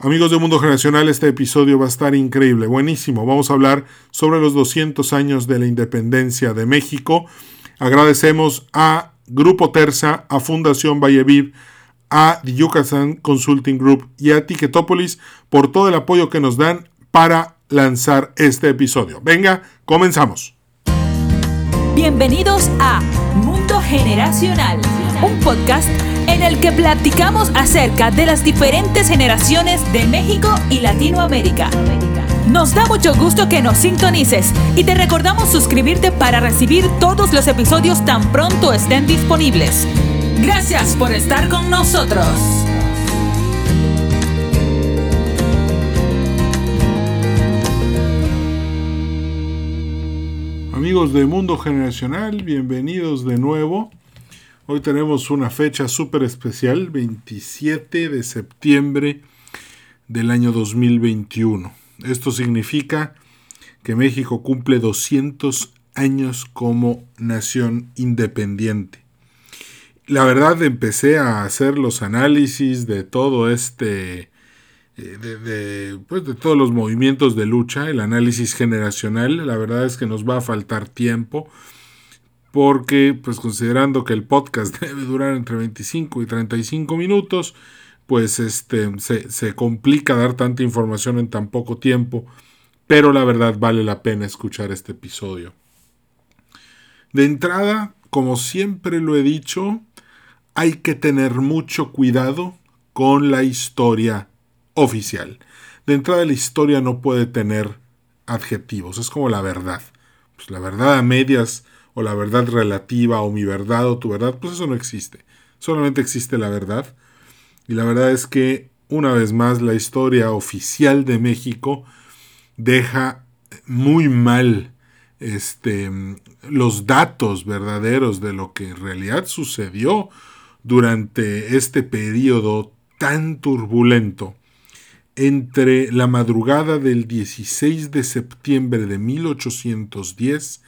Amigos de Mundo Generacional, este episodio va a estar increíble, buenísimo. Vamos a hablar sobre los 200 años de la independencia de México. Agradecemos a Grupo Terza, a Fundación Valleviv, a The Yucatán Consulting Group y a Ticketopolis por todo el apoyo que nos dan para lanzar este episodio. Venga, comenzamos. Bienvenidos a Mundo Generacional, un podcast en el que platicamos acerca de las diferentes generaciones de México y Latinoamérica. Nos da mucho gusto que nos sintonices y te recordamos suscribirte para recibir todos los episodios tan pronto estén disponibles. Gracias por estar con nosotros. Amigos de Mundo Generacional, bienvenidos de nuevo. Hoy tenemos una fecha súper especial, 27 de septiembre del año 2021. Esto significa que México cumple 200 años como nación independiente. La verdad empecé a hacer los análisis de todo este, eh, de, pues de todos los movimientos de lucha, el análisis generacional. La verdad es que nos va a faltar tiempo porque pues considerando que el podcast debe durar entre 25 y 35 minutos, pues este, se, se, complica dar tanta información en tan poco tiempo, pero la verdad vale la pena escuchar este episodio. De entrada, como siempre lo he dicho, hay que tener mucho cuidado con la historia oficial. De entrada, la historia no puede tener adjetivos, es como la verdad. Pues la verdad a medias o la verdad relativa o mi verdad o tu verdad, pues eso no existe. Solamente existe la verdad y la verdad es que, una vez más, la historia oficial de México deja muy mal este, los datos verdaderos de lo que en realidad sucedió durante este periodo tan turbulento entre la madrugada del 16 de septiembre de 1810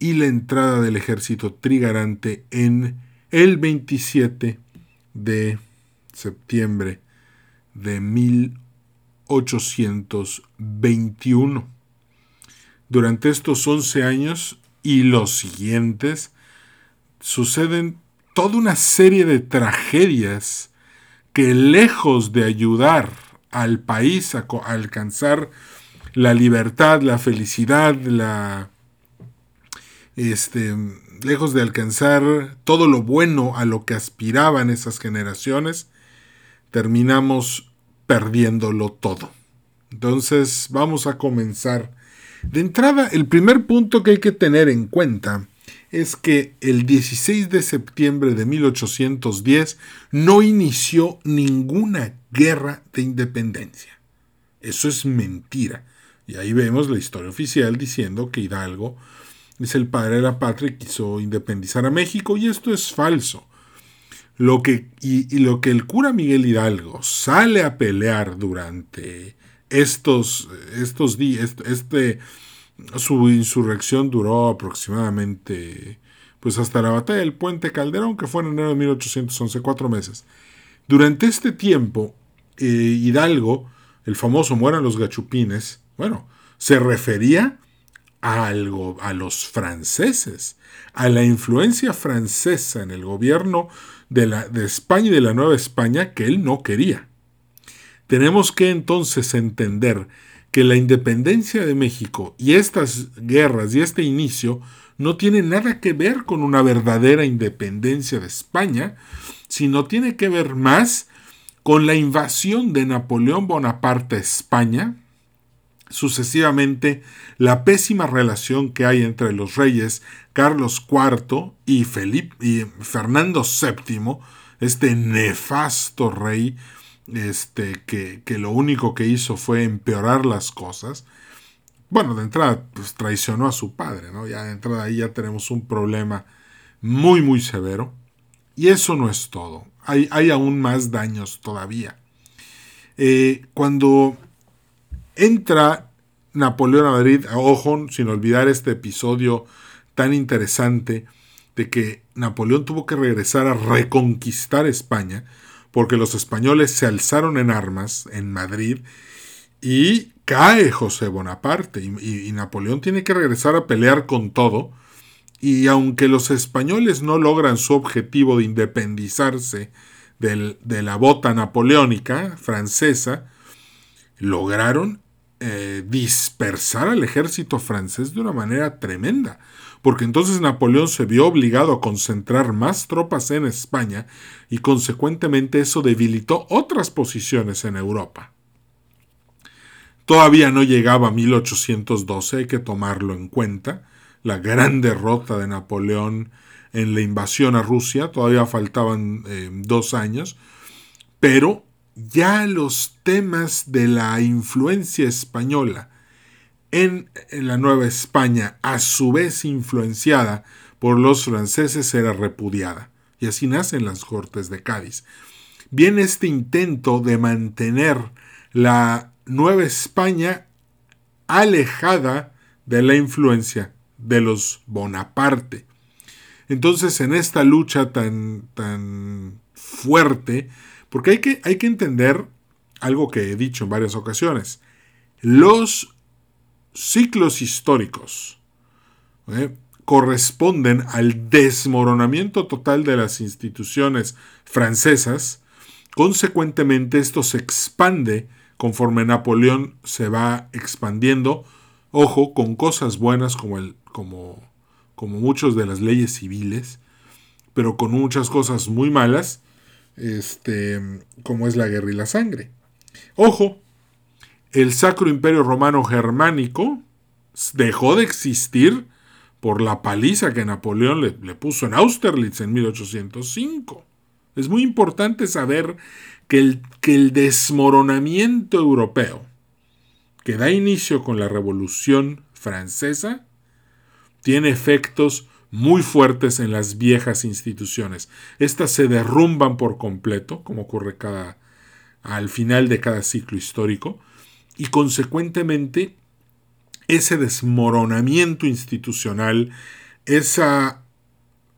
y la entrada del ejército trigarante en el 27 de septiembre de 1821. Durante estos 11 años y los siguientes suceden toda una serie de tragedias que lejos de ayudar al país a, alcanzar la libertad, la felicidad, la este lejos de alcanzar todo lo bueno a lo que aspiraban esas generaciones, terminamos perdiéndolo todo. Entonces vamos a comenzar. De entrada, el primer punto que hay que tener en cuenta es que el 16 de septiembre de 1810 no inició ninguna guerra de independencia. Eso es mentira. Y ahí vemos la historia oficial diciendo que Hidalgo es el padre de la patria quiso independizar a México y esto es falso. Lo que, y, lo que el cura Miguel Hidalgo sale a pelear durante estos, estos días, este, su insurrección duró aproximadamente pues hasta la batalla del puente Calderón, que fue en enero de 1811, cuatro meses. Durante este tiempo, eh, Hidalgo, el famoso Mueran los Gachupines, bueno, se refería algo, a los franceses, a la influencia francesa en el gobierno de, la, de España y de la Nueva España que él no quería. Tenemos que entonces entender que la independencia de México y estas guerras y este inicio no tiene nada que ver con una verdadera independencia de España, sino tiene que ver más con la invasión de Napoleón Bonaparte a España, sucesivamente la pésima relación que hay entre los reyes Carlos IV y, Felipe, y Fernando VII, este nefasto rey este, que, que, lo único que hizo fue empeorar las cosas. Bueno, de entrada pues, traicionó a su padre, ¿no? Ya de entrada ahí ya tenemos un problema muy, muy severo. Y eso no es todo. Hay, hay aún más daños todavía. Eh, cuando entra Napoleón a Madrid, ojo, sin olvidar este episodio tan interesante de que Napoleón tuvo que regresar a reconquistar España, porque los españoles se alzaron en armas en Madrid y cae José Bonaparte y, Napoleón tiene que regresar a pelear con todo. Y aunque los españoles no logran su objetivo de independizarse de la bota napoleónica francesa, lograron eh, dispersar al ejército francés de una manera tremenda, porque entonces Napoleón se vio obligado a concentrar más tropas en España y consecuentemente eso debilitó otras posiciones en Europa. Todavía no llegaba a 1812, hay que tomarlo en cuenta, la gran derrota de Napoleón en la invasión a Rusia, todavía faltaban eh, dos años, pero ya los temas de la influencia española en, la Nueva España, a su vez influenciada por los franceses, era repudiada. Y así nacen las Cortes de Cádiz. Viene este intento de mantener la Nueva España alejada de la influencia de los Bonaparte. Entonces, en esta lucha tan, tan fuerte, porque hay que, hay que entender algo que he dicho en varias ocasiones. Los ciclos históricos ¿eh? corresponden al desmoronamiento total de las instituciones francesas. Consecuentemente, esto se expande conforme Napoleón se va expandiendo. Ojo, con cosas buenas como, el, como, como muchas de las leyes civiles, pero con muchas cosas muy malas este, como es la guerra y la sangre. Ojo, el Sacro Imperio Romano Germánico dejó de existir por la paliza que Napoleón le, le, puso en Austerlitz en 1805. Es muy importante saber que el, que el desmoronamiento europeo que da inicio con la Revolución Francesa tiene efectos muy fuertes en las viejas instituciones. Estas se derrumban por completo, como ocurre cada, al final de cada ciclo histórico, y consecuentemente ese desmoronamiento institucional, esa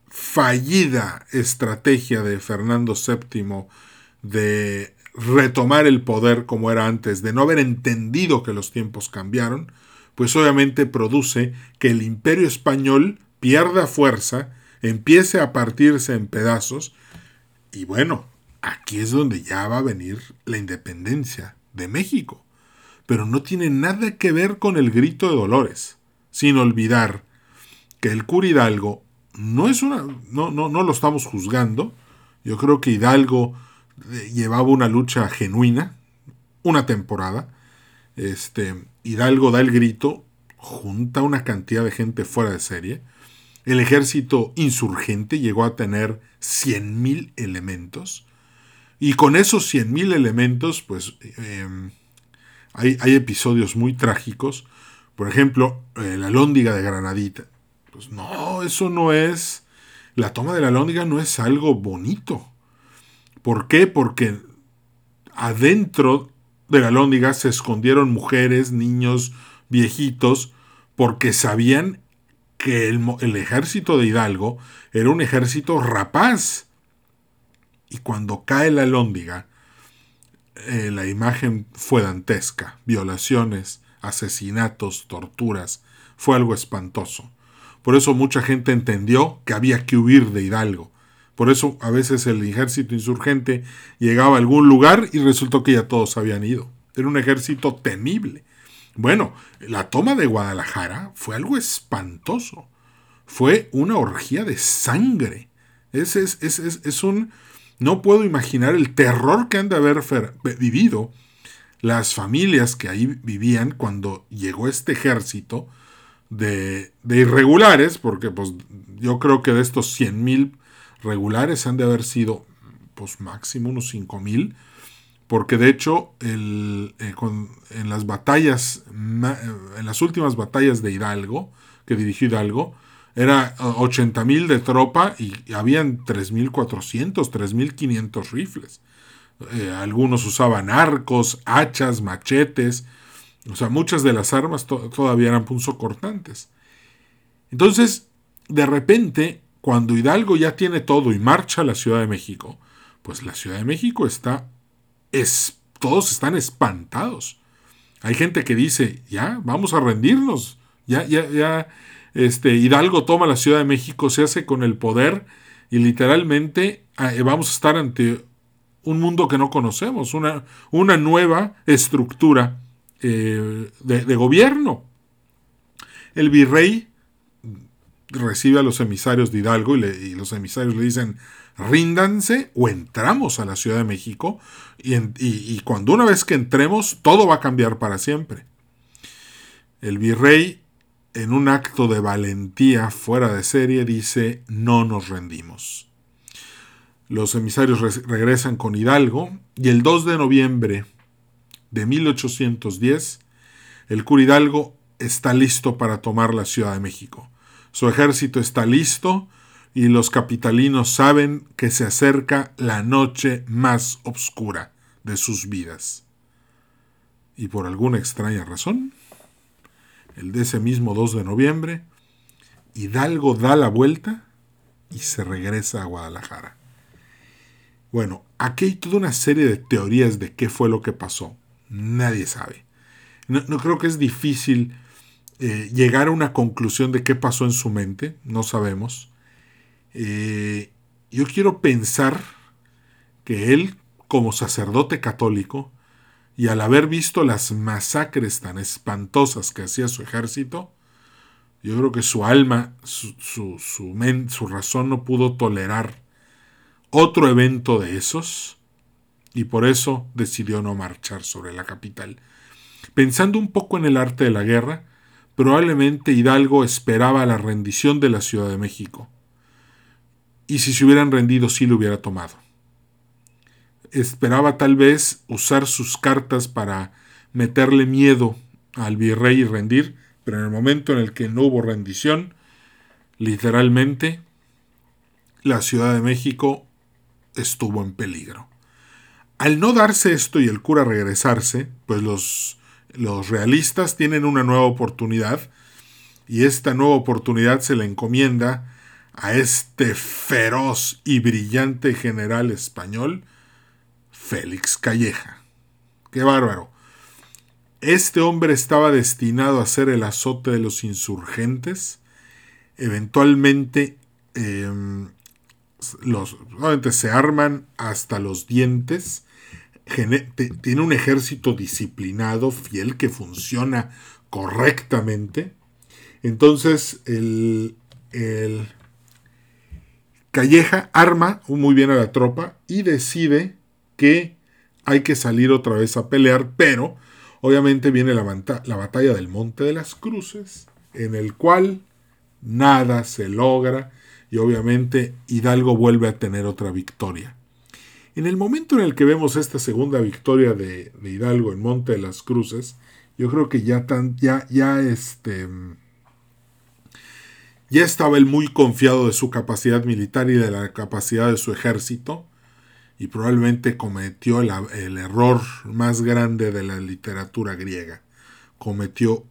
fallida estrategia de Fernando VII de retomar el poder como era antes, de no haber entendido que los tiempos cambiaron, pues obviamente produce que el imperio español pierda fuerza, empiece a partirse en pedazos, y bueno, aquí es donde ya va a venir la independencia de México. Pero no tiene nada que ver con el grito de Dolores, sin olvidar que el cura Hidalgo no es una. no, no, no lo estamos juzgando. Yo creo que Hidalgo eh, llevaba una lucha genuina, una temporada. Este, Hidalgo da el grito, junta una cantidad de gente fuera de serie. El ejército insurgente llegó a tener 100.000 elementos. Y con esos 100.000 elementos, pues em, hay, episodios muy trágicos. Por ejemplo, eh, la lóndiga de Granadita. Pues no, eso no es... La toma de la lóndiga no es algo bonito. ¿Por qué? Porque adentro de la lóndiga se escondieron mujeres, niños, viejitos, porque sabían que el, ejército de Hidalgo era un ejército rapaz. Y cuando cae la lóndiga, eh, la imagen fue dantesca. Violaciones, asesinatos, torturas. Fue algo espantoso. Por eso mucha gente entendió que había que huir de Hidalgo. Por eso a veces el ejército insurgente llegaba a algún lugar y resultó que ya todos habían ido. Era un ejército temible. Bueno, la toma de Guadalajara fue algo espantoso. Fue una orgía de sangre. Es, es, es, es un... No puedo imaginar el terror que han de haber vivido las familias que ahí vivían cuando llegó este ejército de, de irregulares, porque pues yo creo que de estos 100.000 regulares han de haber sido pues máximo unos 5.000 porque de hecho el, eh, en las batallas, eh, en las últimas batallas de Hidalgo, que dirigió Hidalgo, era 80.000 de tropa y habían 3.400, 3.500 rifles. Eh, algunos usaban arcos, hachas, machetes, o sea, muchas de las armas todavía eran punzocortantes. Entonces, de repente, cuando Hidalgo ya tiene todo y marcha a la Ciudad de México, pues la Ciudad de México está, es, todos están espantados. Hay gente que dice, ya, vamos a rendirnos, ya, ya, ya, este, Hidalgo toma la Ciudad de México, se hace con el poder y literalmente ah, eh, vamos a estar ante un mundo que no conocemos, una, una nueva estructura eh, de, gobierno. El virrey recibe a los emisarios de Hidalgo y, y, los emisarios le dicen, ríndanse o entramos a la Ciudad de México y, cuando una vez que entremos todo va a cambiar para siempre. El virrey en un acto de valentía fuera de serie dice no nos rendimos. Los emisarios regresan con Hidalgo y el 2 de noviembre de 1810 el cura Hidalgo está listo para tomar la Ciudad de México. Su ejército está listo y los capitalinos saben que se acerca la noche más oscura de sus vidas. Y por alguna extraña razón, el de ese mismo 2 de noviembre, Hidalgo da la vuelta y se regresa a Guadalajara. Bueno, aquí hay toda una serie de teorías de qué fue lo que pasó. Nadie sabe. No, creo que es difícil eh, llegar a una conclusión de qué pasó en su mente, no sabemos. Eh, yo quiero pensar que él, como sacerdote católico, y al haber visto las masacres tan espantosas que hacía su ejército, yo creo que su alma, su, su, su, razón no pudo tolerar otro evento de esos y por eso decidió no marchar sobre la capital. Pensando un poco en el arte de la guerra, probablemente Hidalgo esperaba la rendición de la Ciudad de México. Y si se hubieran rendido, sí lo hubiera tomado esperaba tal vez usar sus cartas para meterle miedo al virrey y rendir, pero en el momento en el que no hubo rendición, literalmente la Ciudad de México estuvo en peligro. Al no darse esto y el cura regresarse, pues los, los realistas tienen una nueva oportunidad y esta nueva oportunidad se le encomienda a este feroz y brillante general español Félix Calleja. Qué bárbaro. Este hombre estaba destinado a ser el azote de los insurgentes. Eventualmente em, los, se arman hasta los dientes. tiene un ejército disciplinado, fiel, que funciona correctamente. Entonces, el, el Calleja arma muy bien a la tropa y decide que hay que salir otra vez a pelear, pero obviamente viene la, la batalla del Monte de las Cruces, en el cual nada se logra y obviamente Hidalgo vuelve a tener otra victoria. En el momento en el que vemos esta segunda victoria de, Hidalgo en Monte de las Cruces, yo creo que ya, tan, ya, ya, este, ya estaba él muy confiado de su capacidad militar y de la capacidad de su ejército y probablemente cometió el, error más grande de la literatura griega. Cometió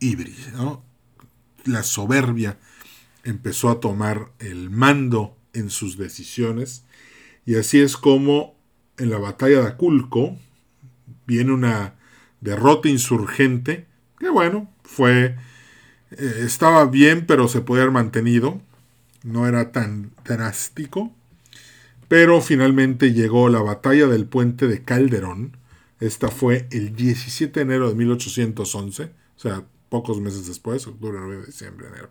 ibris, La soberbia empezó a tomar el mando en sus decisiones y así es como en la batalla de Aculco viene una derrota insurgente que bueno, fue eh, estaba bien pero se puede haber mantenido, no era tan drástico pero finalmente llegó la batalla del puente de Calderón. Esta fue el 17 de enero de 1811, o sea, pocos meses después, octubre, noviembre, diciembre, enero.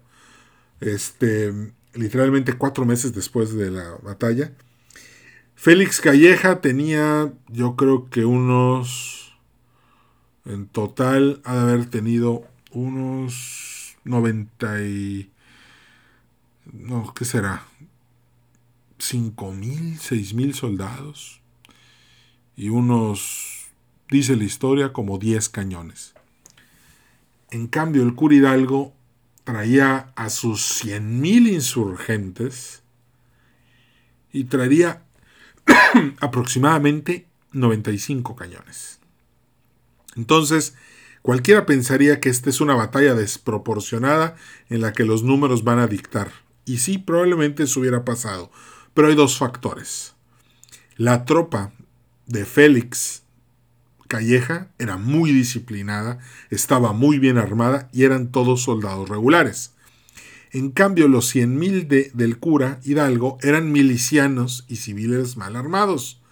Este, literalmente cuatro meses después de la batalla. Félix Calleja tenía, yo creo que unos, en total, ha de haber tenido unos 90 y... No, ¿qué será? cinco mil, seis mil soldados y unos, dice la historia, como 10 cañones. En cambio, el cura Hidalgo traía a sus cien mil insurgentes y traería aproximadamente 95 cañones. Entonces, cualquiera pensaría que esta es una batalla desproporcionada en la que los números van a dictar. Y sí, probablemente eso hubiera pasado. Pero hay dos factores. La tropa de Félix Calleja era muy disciplinada, estaba muy bien armada y eran todos soldados regulares. En cambio, los 100.000 de, del cura Hidalgo eran milicianos y civiles mal armados.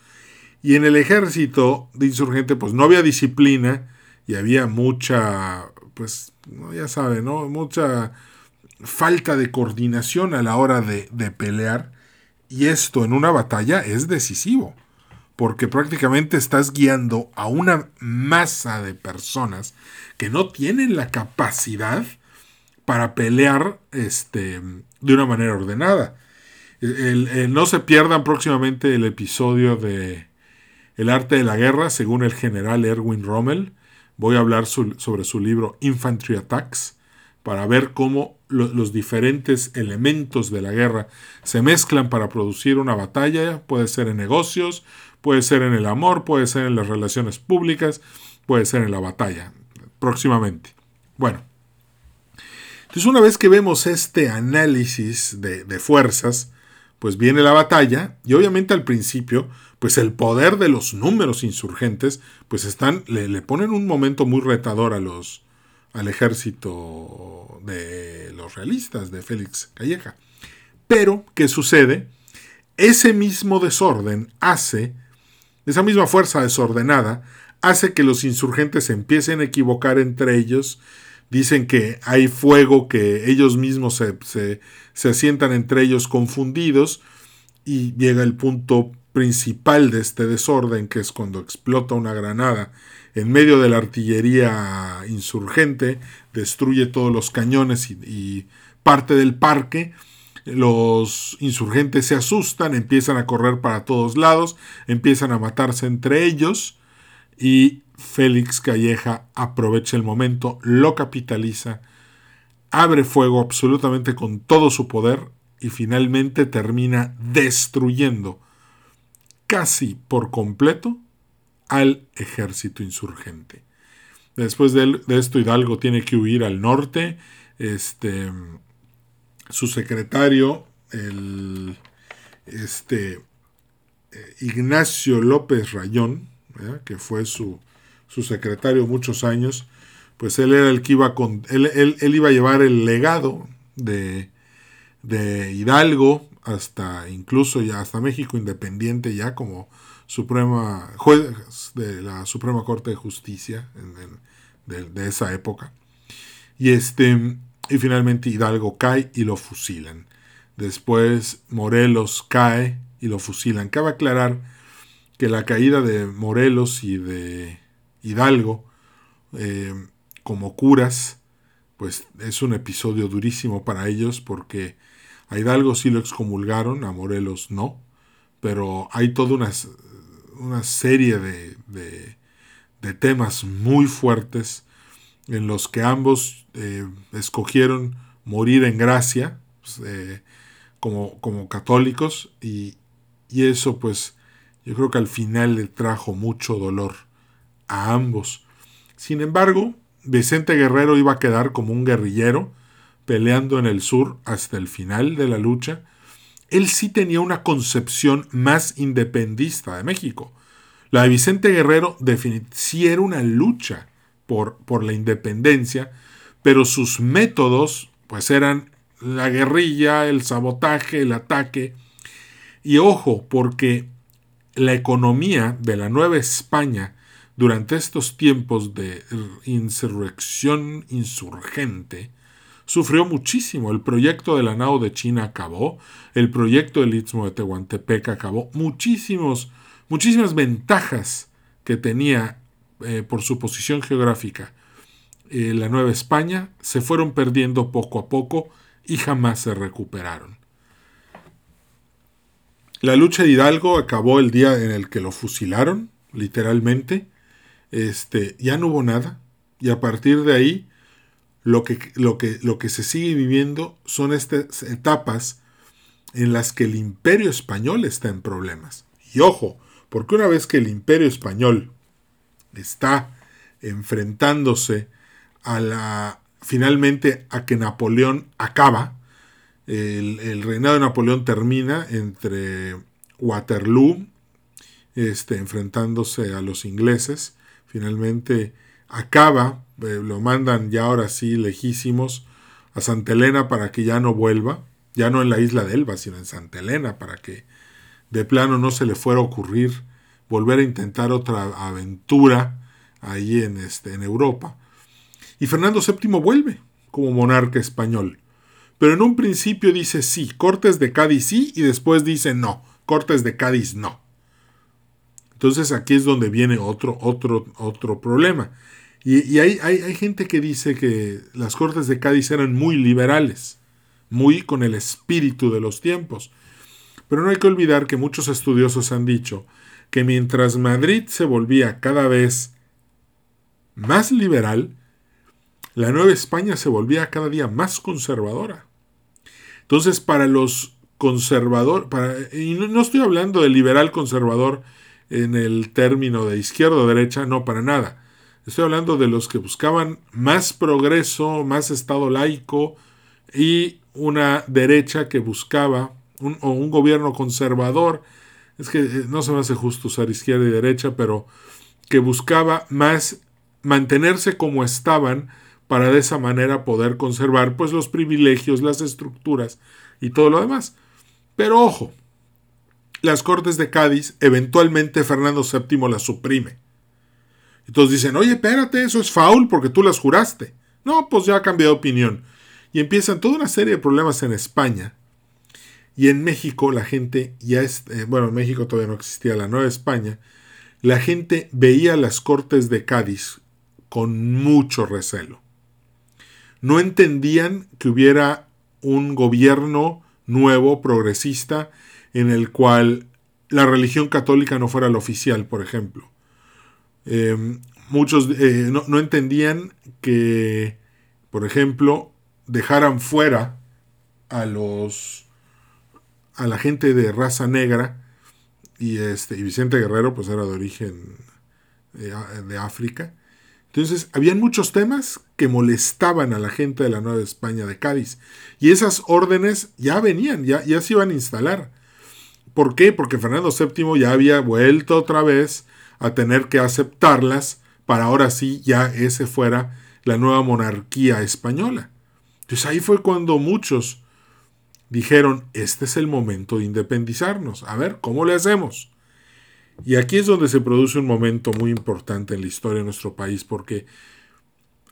Y en el ejército de insurgente, pues no había disciplina y había mucha, pues, ya sabe, ¿no? Mucha falta de coordinación a la hora de, de pelear. Y esto en una batalla es decisivo, porque prácticamente estás guiando a una masa de personas que no tienen la capacidad para pelear este, de una manera ordenada. no se pierdan próximamente el episodio de El arte de la guerra, según el general Erwin Rommel. Voy a hablar sobre su libro Infantry Attacks para ver cómo los diferentes elementos de la guerra se mezclan para producir una batalla. Puede ser en negocios, puede ser en el amor, puede ser en las relaciones públicas, puede ser en la batalla. Próximamente. Bueno, entonces una vez que vemos este análisis de, fuerzas, pues viene la batalla y obviamente al principio, pues el poder de los números insurgentes, pues están, le, ponen un momento muy retador a los, al ejército de los realistas de Félix Calleja. Pero, ¿qué sucede? Ese mismo desorden hace, esa misma fuerza desordenada, hace que los insurgentes empiecen a equivocar entre ellos Dicen que hay fuego, que ellos mismos se, se, asientan entre ellos confundidos y llega el punto principal de este desorden, que es cuando explota una granada en medio de la artillería insurgente, destruye todos los cañones y, y, parte del parque. Los insurgentes se asustan, empiezan a correr para todos lados, empiezan a matarse entre ellos y Félix Calleja aprovecha el momento, lo capitaliza, abre fuego absolutamente con todo su poder y finalmente termina destruyendo casi por completo al ejército insurgente. Después de, esto Hidalgo tiene que huir al norte. Este, su secretario, el este, eh, Ignacio López Rayón, que fue su, su secretario muchos años, pues él era el que iba con, él, él, iba a llevar el legado de, de Hidalgo hasta incluso ya hasta México independiente ya como suprema juez de la Suprema Corte de Justicia de, de, esa época. Y este y finalmente Hidalgo cae y lo fusilan. Después Morelos cae y lo fusilan. Cabe aclarar que la caída de Morelos y de Hidalgo eh, como curas, pues es un episodio durísimo para ellos porque a Hidalgo sí lo excomulgaron, a Morelos no, pero hay toda una, una serie de, de, temas muy fuertes en los que ambos eh, escogieron morir en gracia pues, eh, como, como, católicos y, y eso pues yo creo que al final le trajo mucho dolor a ambos. Sin embargo, Vicente Guerrero iba a quedar como un guerrillero, peleando en el sur hasta el final de la lucha. Él sí tenía una concepción más independista de México. La de Vicente Guerrero sí era una lucha por, por la independencia, pero sus métodos pues eran la guerrilla, el sabotaje, el ataque. Y ojo, porque la economía de la Nueva España durante estos tiempos de insurrección insurgente, sufrió muchísimo. El proyecto de la nao de China acabó, el proyecto del Istmo de Tehuantepec acabó, muchísimos, muchísimas ventajas que tenía eh, por su posición geográfica eh, la Nueva España se fueron perdiendo poco a poco y jamás se recuperaron. La lucha de Hidalgo acabó el día en el que lo fusilaron, literalmente, este, ya no hubo nada. Y a partir de ahí, lo que, lo que, lo que se sigue viviendo son estas etapas en las que el imperio español está en problemas. Y ojo, porque una vez que el imperio español está enfrentándose a la finalmente a que Napoleón acaba, el, reinado de Napoleón termina entre Waterloo este, enfrentándose a los ingleses. Finalmente acaba, eh, lo mandan ya ahora sí lejísimos a Santa Elena para que ya no vuelva, ya no en la isla de Elba, sino en Santa Elena, para que de plano no se le fuera a ocurrir volver a intentar otra aventura ahí en, este, en Europa. Y Fernando VII vuelve como monarca español. Pero en un principio dice sí, Cortes de Cádiz sí, y después dice no, Cortes de Cádiz no. Entonces aquí es donde viene otro, otro, otro problema. Y, hay, hay, gente que dice que las Cortes de Cádiz eran muy liberales, muy con el espíritu de los tiempos. Pero no hay que olvidar que muchos estudiosos han dicho que mientras Madrid se volvía cada vez más liberal, la Nueva España se volvía cada día más conservadora. Entonces, para los conservadores, y no, estoy hablando de liberal conservador en el término de izquierda o derecha, no, para nada. Estoy hablando de los que buscaban más progreso, más Estado laico y una derecha que buscaba, un, o un gobierno conservador, es que eh, no se me hace justo usar izquierda y derecha, pero que buscaba más mantenerse como estaban para de esa manera poder conservar pues los privilegios, las estructuras y todo lo demás. Pero ojo, las Cortes de Cádiz, eventualmente Fernando VII las suprime. Entonces dicen, oye, espérate, eso es faul porque tú las juraste. No, pues ya ha cambiado de opinión. Y empiezan toda una serie de problemas en España. Y en México la gente ya es, eh, bueno, en México todavía no existía la Nueva España. La gente veía las Cortes de Cádiz con mucho recelo. No entendían que hubiera un gobierno nuevo, progresista, en el cual la religión católica no fuera la oficial, por ejemplo. Em, muchos eh, no, entendían que, por ejemplo, dejaran fuera a los a la gente de raza negra y este y Vicente Guerrero pues era de origen eh, de África entonces, habían muchos temas que molestaban a la gente de la Nueva España de Cádiz. Y esas órdenes ya venían, ya, ya se iban a instalar. ¿Por qué? Porque Fernando VII ya había vuelto otra vez a tener que aceptarlas para ahora sí ya ese fuera la nueva monarquía española. Entonces ahí fue cuando muchos dijeron, este es el momento de independizarnos. A ver, ¿cómo le hacemos? Y aquí es donde se produce un momento muy importante en la historia de nuestro país, porque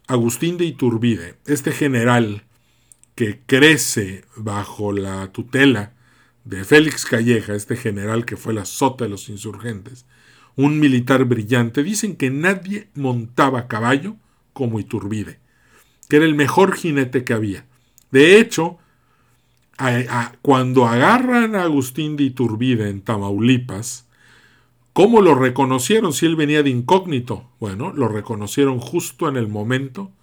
Agustín de Iturbide, este general que crece bajo la tutela de Félix Calleja, este general que fue la sota de los insurgentes, un militar brillante, dicen que nadie montaba caballo como Iturbide, que era el mejor jinete que había. De hecho, cuando agarran a Agustín de Iturbide en Tamaulipas, ¿Cómo lo reconocieron si él venía de incógnito? Bueno, lo reconocieron justo en el momento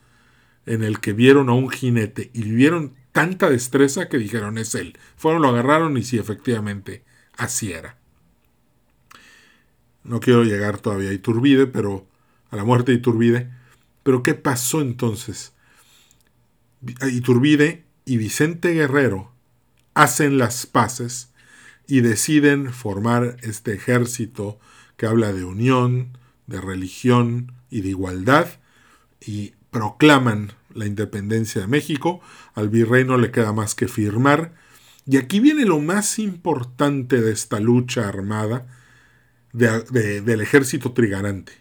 en el que vieron a un jinete y vieron tanta destreza que dijeron es él. Fueron, lo agarraron y sí, efectivamente, así era. No quiero llegar todavía a Iturbide, pero a la muerte de Iturbide. Pero ¿qué pasó entonces? Iturbide y Vicente Guerrero hacen las paces y deciden formar este ejército que habla de unión, de religión y de igualdad y proclaman la independencia de México. Al virrey no le queda más que firmar. Y aquí viene lo más importante de esta lucha armada del ejército trigarante.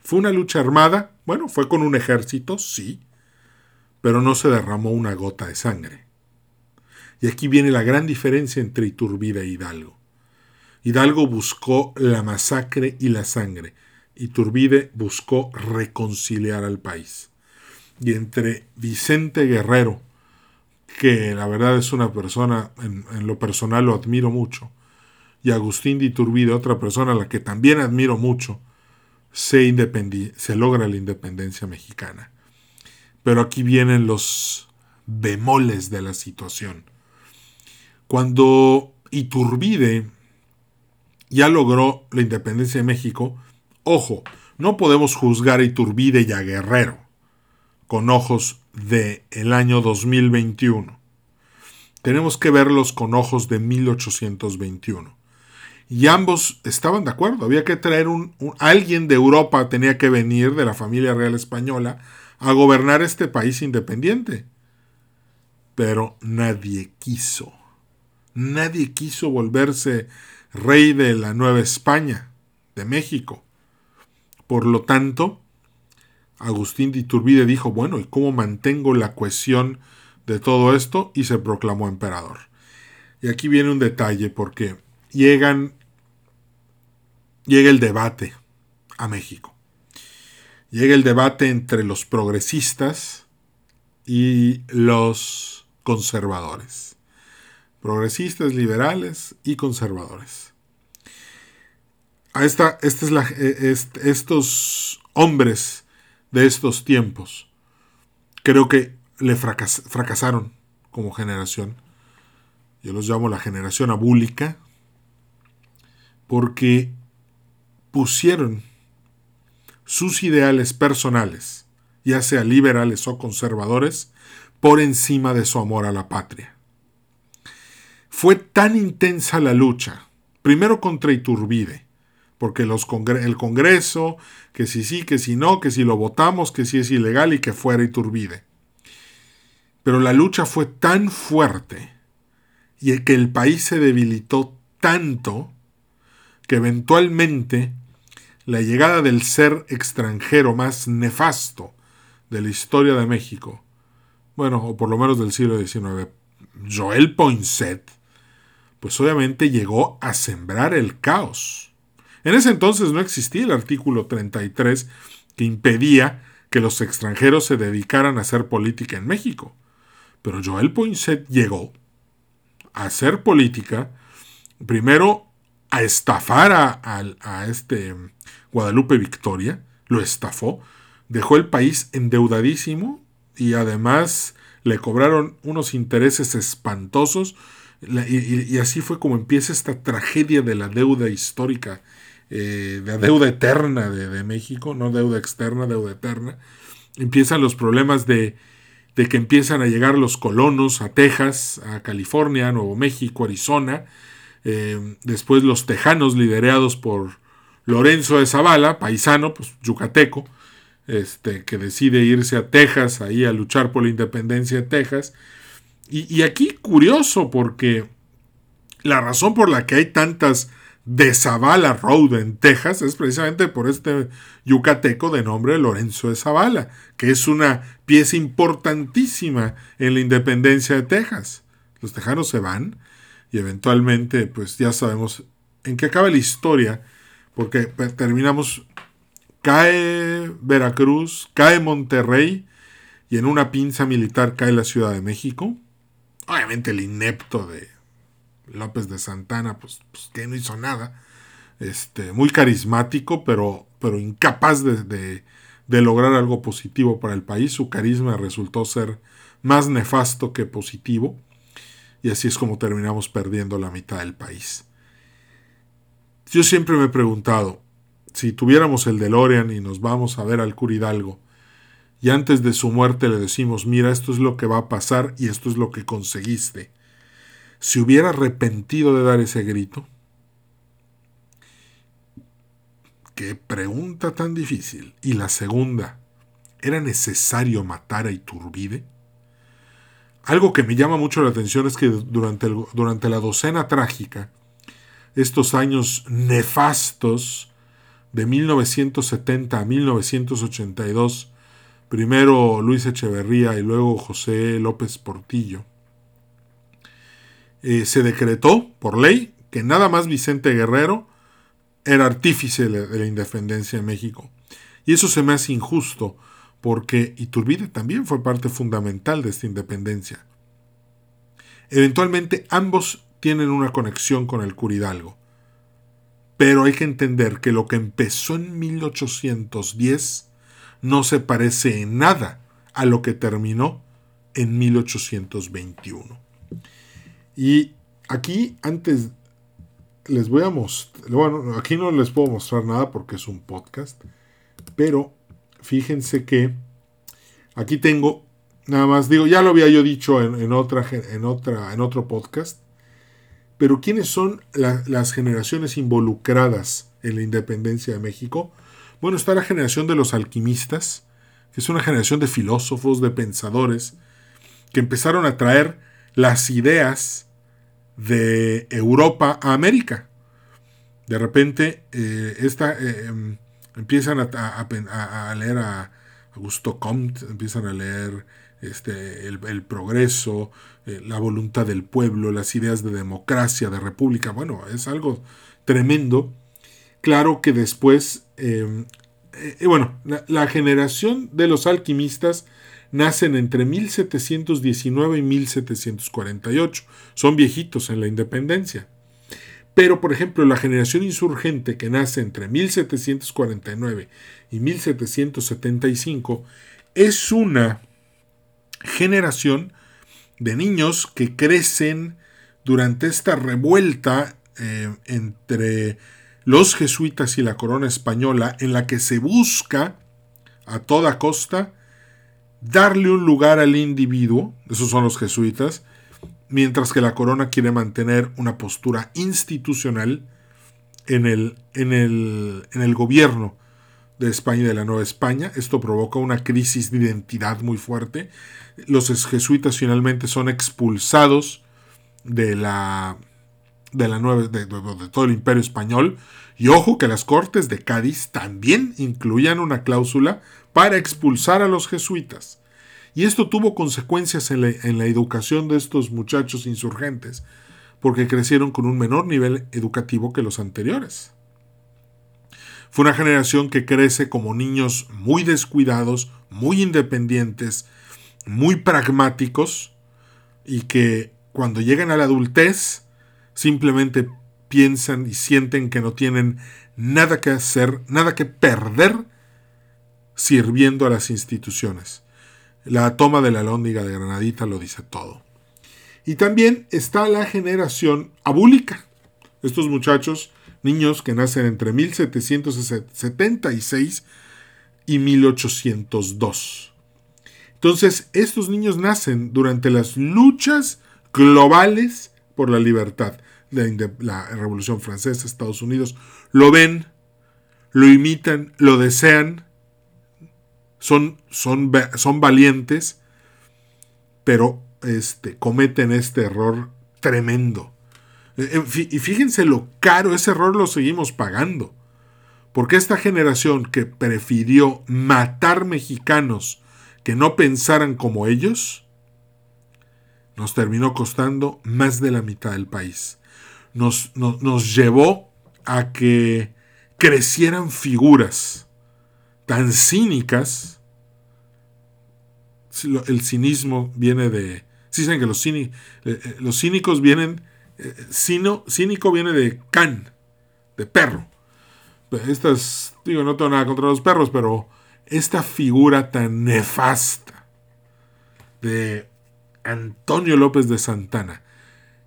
¿Fue una lucha armada? Bueno, fue con un ejército, sí, pero no se derramó una gota de sangre. Y aquí viene la gran diferencia entre Iturbide e Hidalgo. Hidalgo buscó la masacre y la sangre. Iturbide buscó reconciliar al país. Y entre Vicente Guerrero, que la verdad es una persona, en, lo personal lo admiro mucho, y Agustín de Iturbide, otra persona a la que también admiro mucho, se, se logra la independencia mexicana. Pero aquí vienen los bemoles de la situación. Cuando Iturbide ya logró la independencia de México, ojo, no podemos juzgar a Iturbide y a Guerrero con ojos de el año 2021. Tenemos que verlos con ojos de 1821. Y ambos estaban de acuerdo, había que traer un, alguien de Europa, tenía que venir de la familia real española a gobernar este país independiente. Pero nadie quiso. Nadie quiso volverse rey de la Nueva España, de México. Por lo tanto, Agustín de Iturbide dijo, bueno, ¿y cómo mantengo la cohesión de todo esto? Y se proclamó emperador. Y aquí viene un detalle, porque llegan, llega el debate a México. Llega el debate entre los progresistas y los conservadores. Progresistas, liberales y conservadores. A esta, esta es la, e, estos hombres de estos tiempos creo que le fracasaron como generación. Yo los llamo la generación abúlica porque pusieron sus ideales personales, ya sea liberales o conservadores, por encima de su amor a la patria. Fue tan intensa la lucha, primero contra Iturbide, porque el Congreso, que si sí, que si no, que si lo votamos, que si es ilegal y que fuera Iturbide. Pero la lucha fue tan fuerte y que el país se debilitó tanto que eventualmente la llegada del ser extranjero más nefasto de la historia de México, bueno, o por lo menos del siglo XIX, Joel Poinsett, pues obviamente llegó a sembrar el caos. En ese entonces no existía el artículo 33 que impedía que los extranjeros se dedicaran a hacer política en México. Pero Joel Poinsett llegó a hacer política, primero a estafar a, este Guadalupe Victoria, lo estafó, dejó el país endeudadísimo y además le cobraron unos intereses espantosos y, así fue como empieza esta tragedia de la deuda histórica, eh, de la deuda eterna de, México, no deuda externa, deuda eterna. Empiezan los problemas de, de que empiezan a llegar los colonos a Texas, a California, Nuevo México, Arizona, eh, después los tejanos liderados por Lorenzo de Zavala, paisano, pues yucateco, este, que decide irse a Texas, ahí a luchar por la independencia de Texas, y, aquí curioso porque la razón por la que hay tantas de Zavala Road en Texas es precisamente por este yucateco de nombre Lorenzo de Zavala, que es una pieza importantísima en la independencia de Texas. Los tejanos se van y eventualmente, pues ya sabemos en qué acaba la historia, porque pues, terminamos, cae Veracruz, cae Monterrey y en una pinza militar cae la Ciudad de México Obviamente el inepto de López de Santana, pues, pues que no hizo nada. Este, muy carismático, pero, pero incapaz de, de, lograr algo positivo para el país. Su carisma resultó ser más nefasto que positivo. Y así es como terminamos perdiendo la mitad del país. Yo siempre me he preguntado, si tuviéramos el DeLorean y nos vamos a ver al Curidalgo, y antes de su muerte le decimos, mira, esto es lo que va a pasar y esto es lo que conseguiste. Si hubiera arrepentido de dar ese grito, qué pregunta tan difícil. Y la segunda, ¿era necesario matar a Iturbide? Algo que me llama mucho la atención es que durante, durante la docena trágica, estos años nefastos de 1970 a 1982, primero Luis Echeverría y luego José López Portillo, eh, se decretó por ley que nada más Vicente Guerrero era artífice de la independencia de México. Y eso se me hace injusto, porque Iturbide también fue parte fundamental de esta independencia. Eventualmente ambos tienen una conexión con el Curidalgo. Pero hay que entender que lo que empezó en 1810 no se parece en nada a lo que terminó en 1821. Y aquí antes les voy a mostrar, bueno, aquí no les puedo mostrar nada porque es un podcast, pero fíjense que aquí tengo, nada más digo, ya lo había yo dicho en, otra, en, otra, en otro podcast, Pero ¿quiénes son las generaciones involucradas en la independencia de México? Bueno, está la generación de los alquimistas, que es una generación de filósofos, de pensadores, que empezaron a traer las ideas de Europa a América. De repente, eh, esta, eh, em, empiezan a, leer a Augusto Comte, empiezan a leer este, el, progreso, eh, la voluntad del pueblo, las ideas de democracia, de república. Bueno, es algo tremendo. Claro que después, em, bueno, la, generación de los alquimistas nacen entre 1719 y 1748. Son viejitos en la independencia. Pero, por ejemplo, la generación insurgente que nace entre 1749 y 1775 es una generación de niños que crecen durante esta revuelta eh, entre los jesuitas y la corona española en la que se busca a toda costa darle un lugar al individuo, esos son los jesuitas, mientras que la corona quiere mantener una postura institucional en el, en el, en el gobierno de España y de la Nueva España. Esto provoca una crisis de identidad muy fuerte. Los jesuitas finalmente son expulsados de la, de, la nueva, de, de todo el imperio español. Y ojo que las Cortes de Cádiz también incluían una cláusula para expulsar a los jesuitas. Y esto tuvo consecuencias en la, educación de estos muchachos insurgentes, porque crecieron con un menor nivel educativo que los anteriores. Fue una generación que crece como niños muy descuidados, muy independientes, muy pragmáticos y que cuando llegan a la adultez simplemente piensan y sienten que no tienen nada que hacer, nada que perder sirviendo a las instituciones. La toma de la lóndiga de Granadita lo dice todo. Y también está la generación abúlica. Estos muchachos, niños que nacen entre 1776 y 1802. Entonces, estos niños nacen durante las luchas globales por la libertad. de la Revolución Francesa, Estados Unidos, lo ven, lo imitan, lo desean son, son, son valientes, pero este, cometen este error tremendo. E, y fíjense lo caro, ese error lo seguimos pagando. Porque esta generación que prefirió matar mexicanos que no pensaran como ellos, nos terminó costando más de la mitad del país. Nos, nos llevó a que crecieran figuras tan cínicas el cinismo viene de... Sí saben que los, eh, eh, los cínicos vienen... Eh, cínico viene de can, de perro. Estas, digo, no tengo nada contra los perros, pero esta figura tan nefasta de Antonio López de Santana,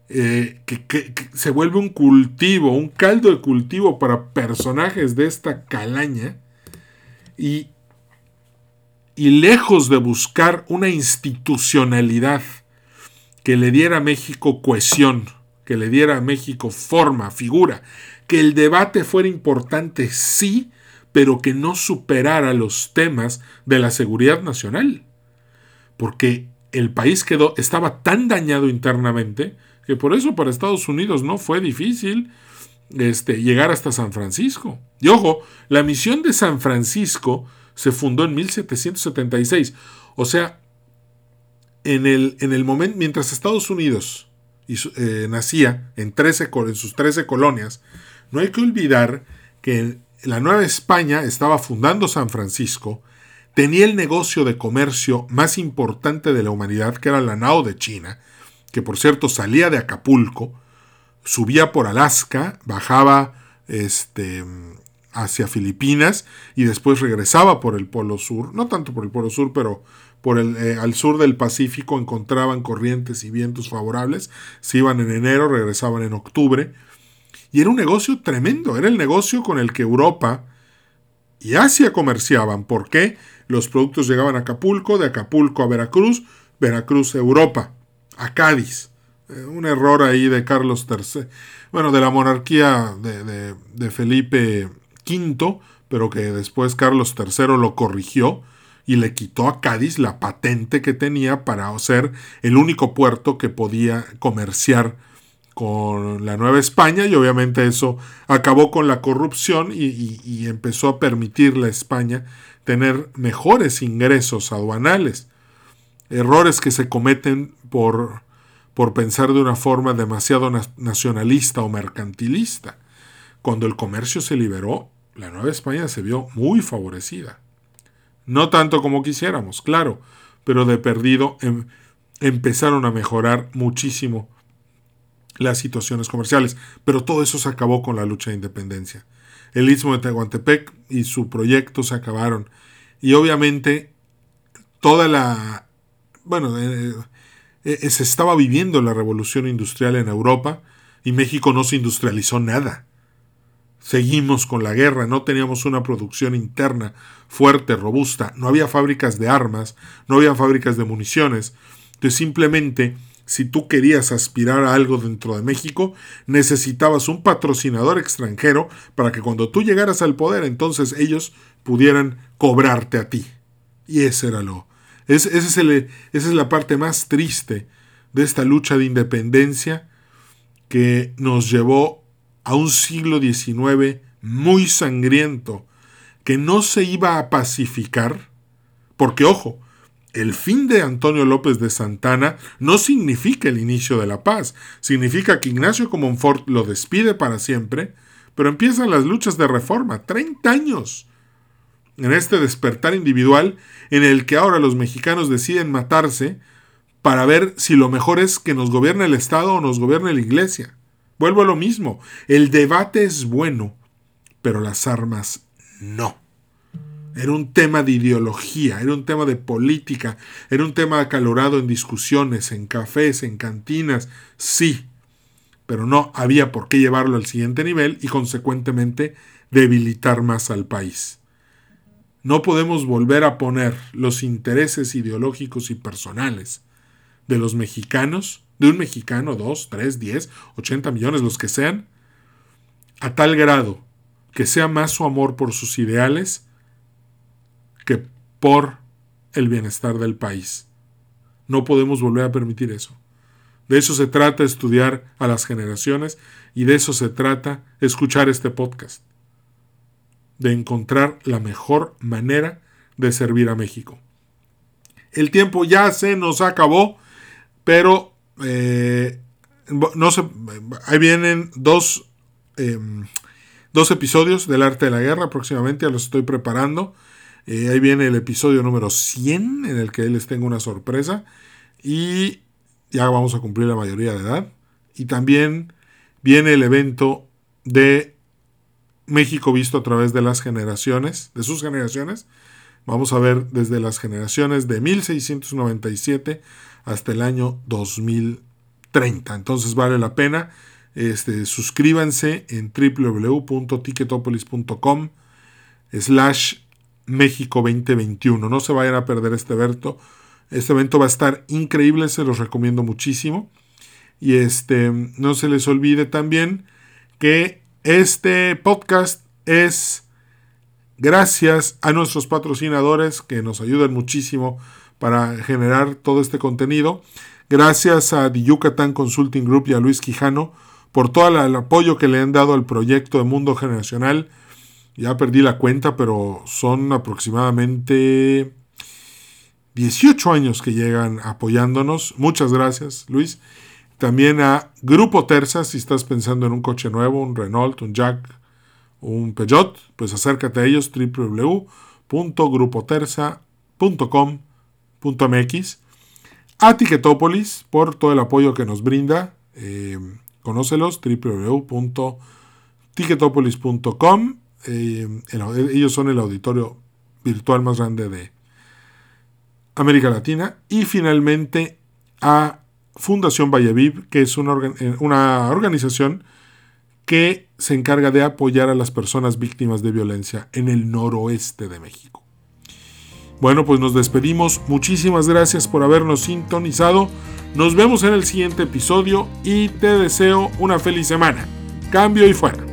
que, que, se vuelve un cultivo, un caldo de cultivo para personajes de esta calaña, y y lejos de buscar una institucionalidad que le diera a México cohesión, que le diera a México forma, figura, que el debate fuera importante, sí, pero que no superara los temas de la seguridad nacional. Porque el país quedó, estaba tan dañado internamente que por eso para Estados Unidos no fue difícil este, llegar hasta San Francisco. Y ojo, la misión de San Francisco se fundó en 1776. O sea, en el, en el momento, mientras Estados Unidos eh, nacía en, 13, en sus 13 colonias, no hay que olvidar que la Nueva España estaba fundando San Francisco, tenía el negocio de comercio más importante de la humanidad, que era la nao de China, que por cierto salía de Acapulco, subía por Alaska, bajaba este, hacia Filipinas y después regresaba por el Polo Sur, no tanto por el Polo Sur, pero por el, eh, al sur del Pacífico encontraban corrientes y vientos favorables, se iban en enero, regresaban en octubre, y era un negocio tremendo, era el negocio con el que Europa y Asia comerciaban, porque los productos llegaban a Acapulco, de Acapulco a Veracruz, Veracruz a Europa, a Cádiz, eh, un error ahí de Carlos III, bueno, de la monarquía de, de Felipe Pero que después Carlos III lo corrigió y le quitó a Cádiz la patente que tenía para ser el único puerto que podía comerciar con la Nueva España y obviamente eso acabó con la corrupción y, empezó a permitirle a España tener mejores ingresos aduanales. Errores que se cometen por, por pensar de una forma demasiado nacionalista o mercantilista. Cuando el comercio se liberó, la Nueva España se vio muy favorecida. No tanto como quisiéramos, claro, pero de perdido em, empezaron a mejorar muchísimo las situaciones comerciales, pero todo eso se acabó con la lucha de independencia. El istmo de Tehuantepec y su proyecto se acabaron. Y obviamente toda la... Bueno, eh, eh, se estaba viviendo la revolución industrial en Europa y México no se industrializó nada. Seguimos con la guerra, no teníamos una producción interna fuerte, robusta, no había fábricas de armas, no había fábricas de municiones. Entonces simplemente si tú querías aspirar a algo dentro de México, necesitabas un patrocinador extranjero para que cuando tú llegaras al poder, entonces ellos pudieran cobrarte a ti. Y ese era lo. esa es la parte más triste de esta lucha de independencia que nos llevó a un siglo XIX muy sangriento, que no se iba a pacificar, porque ojo, el fin de Antonio López de Santana no significa el inicio de la paz, significa que Ignacio Comonfort lo despide para siempre, pero empiezan las luchas de reforma, 30 años, en este despertar individual en el que ahora los mexicanos deciden matarse para ver si lo mejor es que nos gobierne el Estado o nos gobierne la Iglesia. Vuelvo a lo mismo, el debate es bueno, pero las armas no. Era un tema de ideología, era un tema de política, era un tema acalorado en discusiones, en cafés, en cantinas, sí, pero no había por qué llevarlo al siguiente nivel y consecuentemente debilitar más al país. No podemos volver a poner los intereses ideológicos y personales de los mexicanos, de un mexicano, dos, tres, diez, ochenta millones, los que sean, a tal grado que sea más su amor por sus ideales que por el bienestar del país. No podemos volver a permitir eso. De eso se trata estudiar a las generaciones y de eso se trata escuchar este podcast. De encontrar la mejor manera de servir a México. El tiempo ya se nos acabó, pero eh, no se, ahí vienen dos, em, dos episodios del arte de la guerra próximamente, ya los estoy preparando. Eh, ahí viene el episodio número 100 en el que les tengo una sorpresa y ya vamos a cumplir la mayoría de edad. Y también viene el evento de México visto a través de las generaciones, de sus generaciones. Vamos a ver desde las generaciones de 1697 hasta el año 2030. Entonces vale la pena. Este, suscríbanse en www.ticketopolis.com slash México 2021. No se vayan a perder este evento. Este evento va a estar increíble, se los recomiendo muchísimo. Y este, no se les olvide también que este podcast es gracias a nuestros patrocinadores que nos ayudan muchísimo para generar todo este contenido. Gracias a The Yucatán Consulting Group y a Luis Quijano por todo el apoyo que le han dado al proyecto de Mundo Generacional ya perdí la cuenta, pero son aproximadamente 18 años que llegan apoyándonos. Muchas gracias, Luis. También a Grupo Terza, si estás pensando en un coche nuevo, un Renault, un Jack, un Peugeot, pues acércate a ellos, www.grupoterza.com.mx. A Ticketopolis por todo el apoyo que nos brinda. Eh, conócelos, www.ticketopolis.com eh, ellos son el auditorio virtual más grande de América Latina. Y finalmente a Fundación Valleviv, que es una, eh, una organización que se encarga de apoyar a las personas víctimas de violencia en el noroeste de México. Bueno, pues nos despedimos. Muchísimas gracias por habernos sintonizado. Nos vemos en el siguiente episodio y te deseo una feliz semana. Cambio y fuera.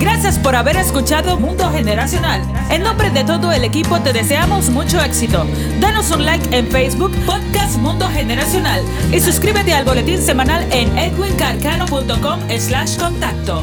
Gracias por haber escuchado Mundo Generacional. En nombre de todo el equipo te deseamos mucho éxito. Danos un like en Facebook, Podcast Mundo Generacional y suscríbete al boletín semanal en edwincarcano.com slash contacto.